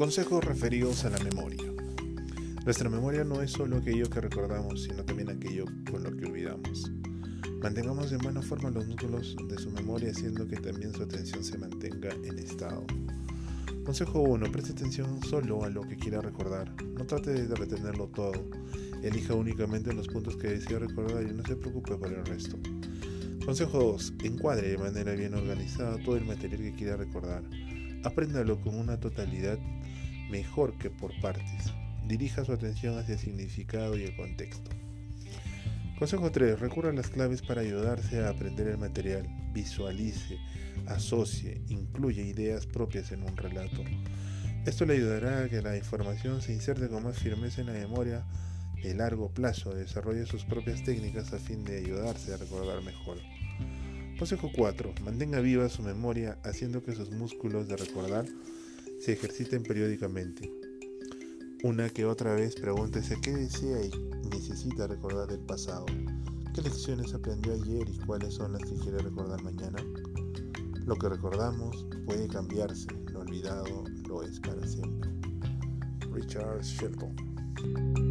Consejos referidos a la memoria. Nuestra memoria no es solo aquello que recordamos, sino también aquello con lo que olvidamos. Mantengamos de buena forma los músculos de su memoria haciendo que también su atención se mantenga en estado. Consejo 1. Preste atención solo a lo que quiera recordar. No trate de retenerlo todo. Elija únicamente los puntos que desea recordar y no se preocupe por el resto. Consejo 2. Encuadre de manera bien organizada todo el material que quiera recordar. Apréndalo con una totalidad mejor que por partes. Dirija su atención hacia el significado y el contexto. Consejo 3. Recurra a las claves para ayudarse a aprender el material. Visualice, asocie, incluye ideas propias en un relato. Esto le ayudará a que la información se inserte con más firmeza en la memoria de largo plazo. Desarrolle sus propias técnicas a fin de ayudarse a recordar mejor. Consejo 4. Mantenga viva su memoria haciendo que sus músculos de recordar se ejerciten periódicamente. Una que otra vez pregúntese qué desea y necesita recordar del pasado. ¿Qué lecciones aprendió ayer y cuáles son las que quiere recordar mañana? Lo que recordamos puede cambiarse, lo olvidado lo es para siempre. Richard Shelton